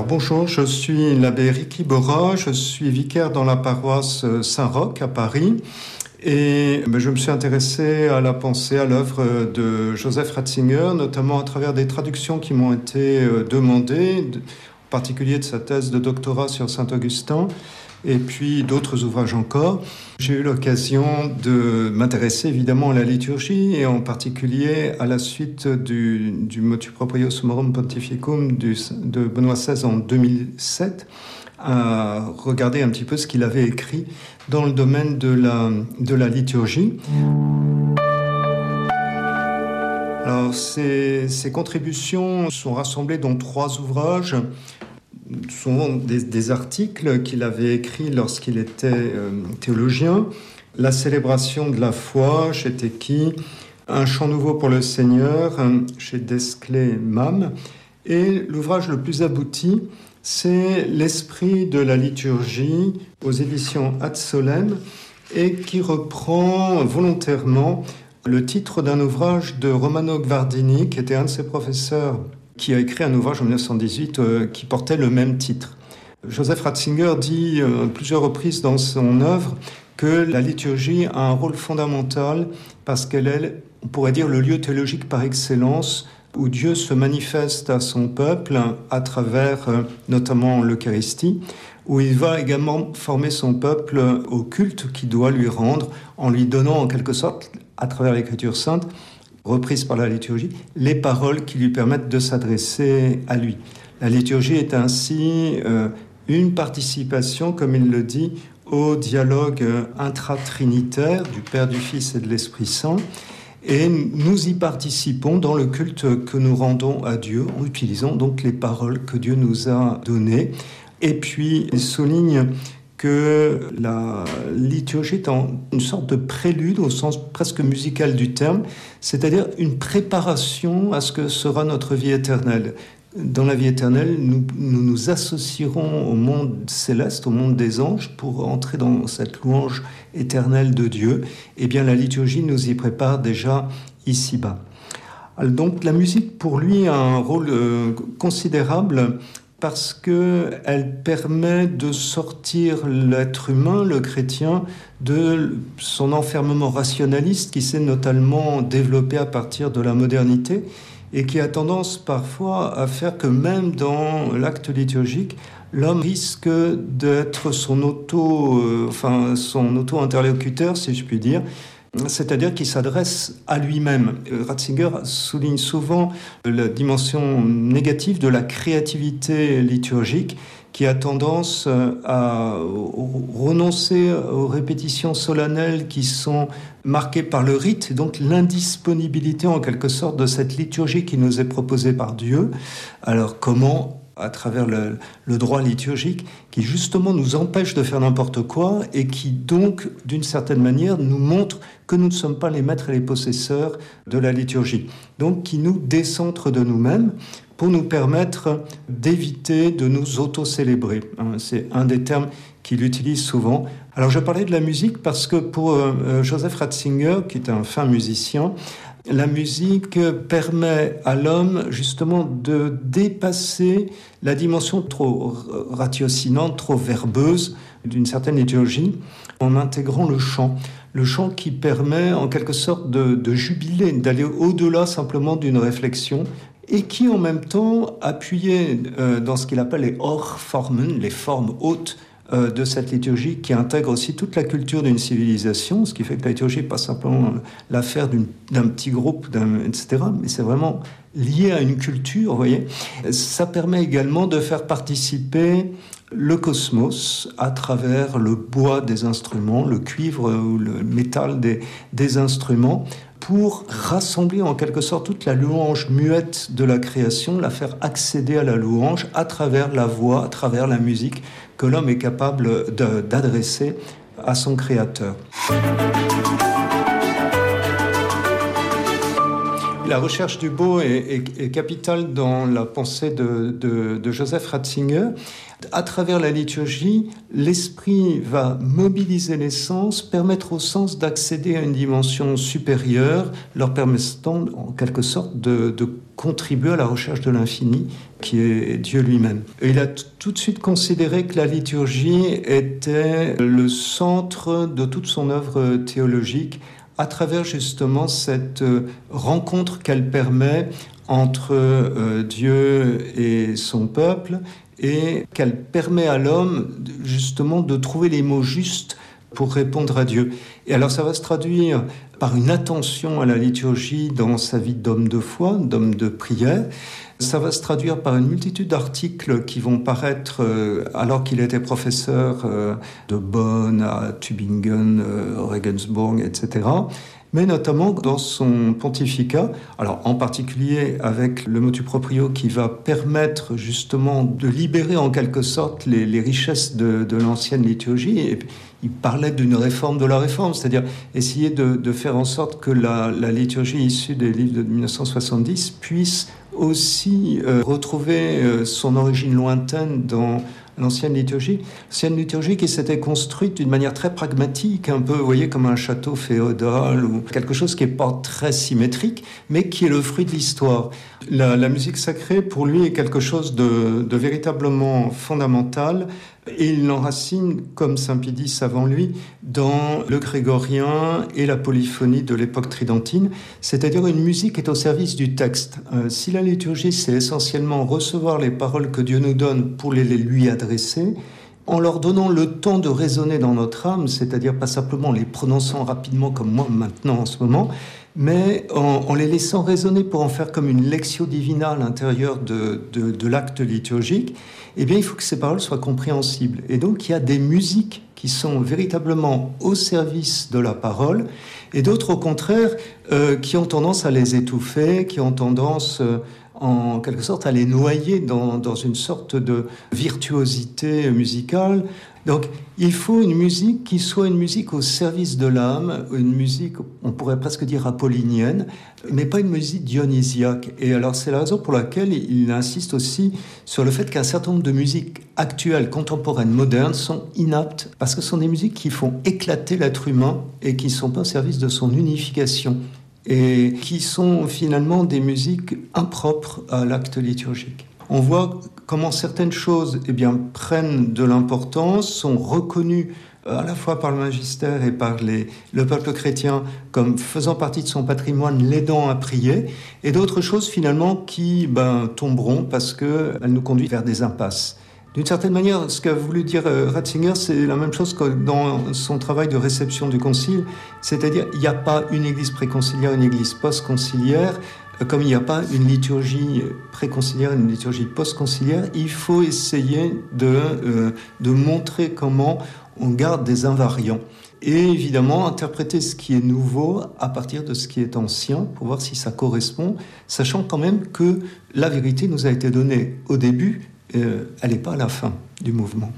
Bonjour, je suis l'abbé Ricky Bora, je suis vicaire dans la paroisse Saint-Roch à Paris. Et je me suis intéressé à la pensée, à l'œuvre de Joseph Ratzinger, notamment à travers des traductions qui m'ont été euh, demandées, particulier de sa thèse de doctorat sur Saint-Augustin, et puis d'autres ouvrages encore. J'ai eu l'occasion de m'intéresser évidemment à la liturgie, et en particulier à la suite du, Motu Proprio Summorum Pontificum de Benoît XVI en 2007 à regarder un petit peu ce qu'il avait écrit dans le domaine de la, de la liturgie. Alors, ces, contributions sont rassemblées dans trois ouvrages, souvent des, des articles qu'il avait écrits lorsqu'il était euh, théologien. La célébration de la foi chez Teki, Un chant nouveau pour le Seigneur chez Desclés Mam, et l'ouvrage le plus abouti, c'est l'esprit de la liturgie aux éditions Ad Solem et qui reprend volontairement le titre d'un ouvrage de Romano Guardini, qui était un de ses professeurs, qui a écrit un ouvrage en 1918 euh, qui portait le même titre. Joseph Ratzinger dit euh, plusieurs reprises dans son œuvre que la liturgie a un rôle fondamental parce qu'elle est, on pourrait dire, le lieu théologique par excellence où Dieu se manifeste à son peuple à travers euh, notamment l'Eucharistie, où il va également former son peuple au culte qu'il doit lui rendre en lui donnant en quelque sorte, à travers l'Écriture sainte, reprise par la liturgie, les paroles qui lui permettent de s'adresser à lui. La liturgie est ainsi euh, une participation, comme il le dit, au dialogue intratrinitaire du Père, du Fils et de l'Esprit Saint, et nous y participons dans le culte que nous rendons à Dieu en utilisant donc les paroles que Dieu nous a données. Et puis, il souligne que la liturgie est une sorte de prélude au sens presque musical du terme, c'est-à-dire une préparation à ce que sera notre vie éternelle dans la vie éternelle, nous, nous, associerons au monde céleste, au monde des anges, pour entrer dans cette louange éternelle de Dieu. Eh bien, la liturgie nous y prépare déjà ici-bas. Donc, la musique, pour lui, a un rôle euh, considérable parce qu'elle permet de sortir l'être humain, le chrétien, de son enfermement rationaliste qui s'est notamment développé à partir de la modernité et qui a tendance parfois à faire que même dans l'acte liturgique, l'homme risque d'être son auto, euh, enfin son auto-interlocuteur, si je puis dire, c'est-à-dire qu'il s'adresse à lui-même. Ratzinger souligne souvent la dimension négative de la créativité liturgique qui a tendance euh, à renoncer aux répétitions solennelles qui sont marquées par le rite, donc l'indisponibilité en quelque sorte de cette liturgie qui nous est proposée par Dieu. Alors comment à travers le, le, droit liturgique, qui justement nous empêche de faire n'importe quoi et qui donc, d'une certaine manière, nous montre que nous ne sommes pas les maîtres et les possesseurs de la liturgie. Donc qui nous décentre de nous-mêmes pour nous permettre d'éviter de nous auto-célébrer. Hein, c'est un des termes qu'il utilise souvent. Alors je parlais de la musique parce que pour euh, euh, Joseph Ratzinger, qui est un fin musicien, la musique permet à l'homme justement de dépasser la dimension trop ratiocinante, trop verbeuse d'une certaine liturgie en intégrant le chant. Le chant qui permet en quelque sorte de, jubiler, d'aller au-delà simplement d'une réflexion, et qui en même temps appuyait euh, dans ce qu'il appelle les Orformen, les formes hautes euh, de cette liturgie qui intègre aussi toute la culture d'une civilisation, ce qui fait que la liturgie n'est pas simplement l'affaire d'un petit groupe, etc., mais c'est vraiment lié à une culture, vous voyez. Ça permet également de faire participer le cosmos à travers le bois des instruments, le cuivre ou le métal des, des instruments, pour rassembler en quelque sorte toute la louange muette de la création, la faire accéder à la louange à travers la voix, à travers la musique que l'homme est capable d'adresser à son créateur. la recherche du beau est, capitale dans la pensée de, Joseph Ratzinger. À travers la liturgie, l'esprit va mobiliser les sens, permettre aux sens d'accéder à une dimension supérieure, leur permettant en quelque sorte de, contribuer à la recherche de l'infini, qui est Dieu lui-même. il a tout de suite considéré que la liturgie était le centre de toute son œuvre théologique à travers justement cette euh, rencontre qu'elle permet entre euh, Dieu et son peuple et qu'elle permet à l'homme justement de trouver les mots justes pour répondre à Dieu. Et alors ça va se traduire par une attention à la liturgie dans sa vie d'homme de foi, d'homme de prière, ça va se traduire par une multitude d'articles qui vont paraître euh, alors qu'il était professeur euh, de Bonn à Tübingen, euh, Regensburg, etc mais notamment dans son pontificat, alors en particulier avec le motu proprio qui va permettre justement de libérer en quelque sorte les, richesses de, l'ancienne liturgie. Il parlait d'une réforme de la réforme, c'est-à-dire essayer de, faire en sorte que la, la liturgie issue des livres de 1970 puisse aussi euh, retrouver euh, son origine lointaine dans l'ancienne liturgie. L'ancienne liturgie qui s'était construite d'une manière très pragmatique, un peu, vous voyez, comme un château féodal ou quelque chose qui n'est pas très symétrique, mais qui est le fruit de l'histoire. La, musique sacrée, pour lui, est quelque chose de, de véritablement fondamental et il l'enracine, comme Saint-Pédis avant lui, dans le grégorien et la polyphonie de l'époque tridentine, c'est-à-dire une musique est au service du texte. Euh, si la liturgie, c'est essentiellement recevoir les paroles que Dieu nous donne pour les, lui adresser, en leur donnant le temps de résonner dans notre âme, c'est-à-dire pas simplement les prononçant rapidement comme moi maintenant en ce moment, mais en, les laissant résonner pour en faire comme une lectio divina à l'intérieur de, de, l'acte liturgique, eh bien, il faut que ces paroles soient compréhensibles. Et donc, il y a des musiques qui sont véritablement au service de la parole, et d'autres, au contraire, euh, qui ont tendance à les étouffer, qui ont tendance... Euh, en quelque sorte à les noyer dans, dans, une sorte de virtuosité musicale donc il faut une musique qui soit une musique au service de l'âme, une musique, on pourrait presque dire apollinienne, mais pas une musique dionysiaque. Et alors c'est la raison pour laquelle il insiste aussi sur le fait qu'un certain nombre de musiques actuelles, contemporaines, modernes sont inaptes, parce que ce sont des musiques qui font éclater l'être humain et qui ne sont pas au service de son unification et qui sont finalement des musiques impropres à l'acte liturgique on voit comment certaines choses eh bien, prennent de l'importance, sont reconnues euh, à la fois par le magistère et par le peuple chrétien comme faisant partie de son patrimoine, l'aidant à prier, et d'autres choses finalement qui ben, tomberont parce qu'elles nous conduisent vers des impasses. D'une certaine manière, ce qu'a voulu dire euh, Ratzinger, c'est la même chose que dans son travail de réception du concile, c'est-à-dire il n'y a pas une église préconciliaire, une église post-conciliaire, comme il n'y a pas une liturgie préconciliaire, une liturgie post-conciliaire, il faut essayer de, euh, de montrer comment on garde des invariants. Et évidemment, interpréter ce qui est nouveau à partir de ce qui est ancien pour voir si ça correspond, sachant quand même que la vérité nous a été donnée au début, euh, elle n'est pas à la fin du mouvement.